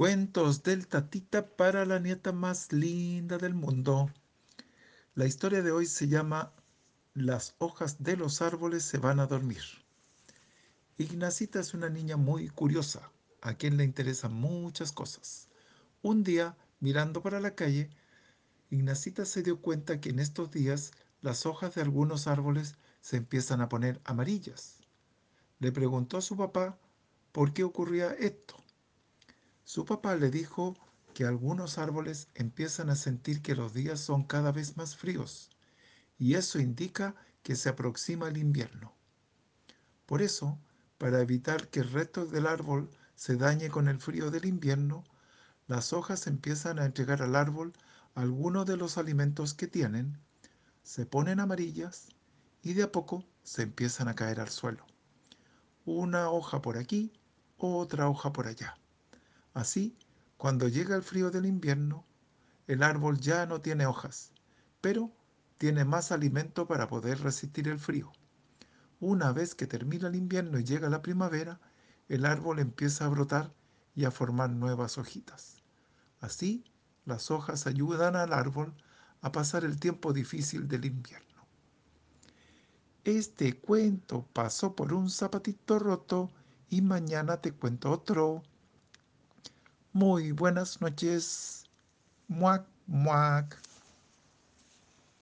Cuentos del tatita para la nieta más linda del mundo. La historia de hoy se llama Las hojas de los árboles se van a dormir. Ignacita es una niña muy curiosa, a quien le interesan muchas cosas. Un día, mirando para la calle, Ignacita se dio cuenta que en estos días las hojas de algunos árboles se empiezan a poner amarillas. Le preguntó a su papá por qué ocurría esto. Su papá le dijo que algunos árboles empiezan a sentir que los días son cada vez más fríos y eso indica que se aproxima el invierno. Por eso, para evitar que el resto del árbol se dañe con el frío del invierno, las hojas empiezan a entregar al árbol algunos de los alimentos que tienen, se ponen amarillas y de a poco se empiezan a caer al suelo. Una hoja por aquí, otra hoja por allá. Así, cuando llega el frío del invierno, el árbol ya no tiene hojas, pero tiene más alimento para poder resistir el frío. Una vez que termina el invierno y llega la primavera, el árbol empieza a brotar y a formar nuevas hojitas. Así, las hojas ayudan al árbol a pasar el tiempo difícil del invierno. Este cuento pasó por un zapatito roto y mañana te cuento otro. Muy buenas noches. Muac, muac.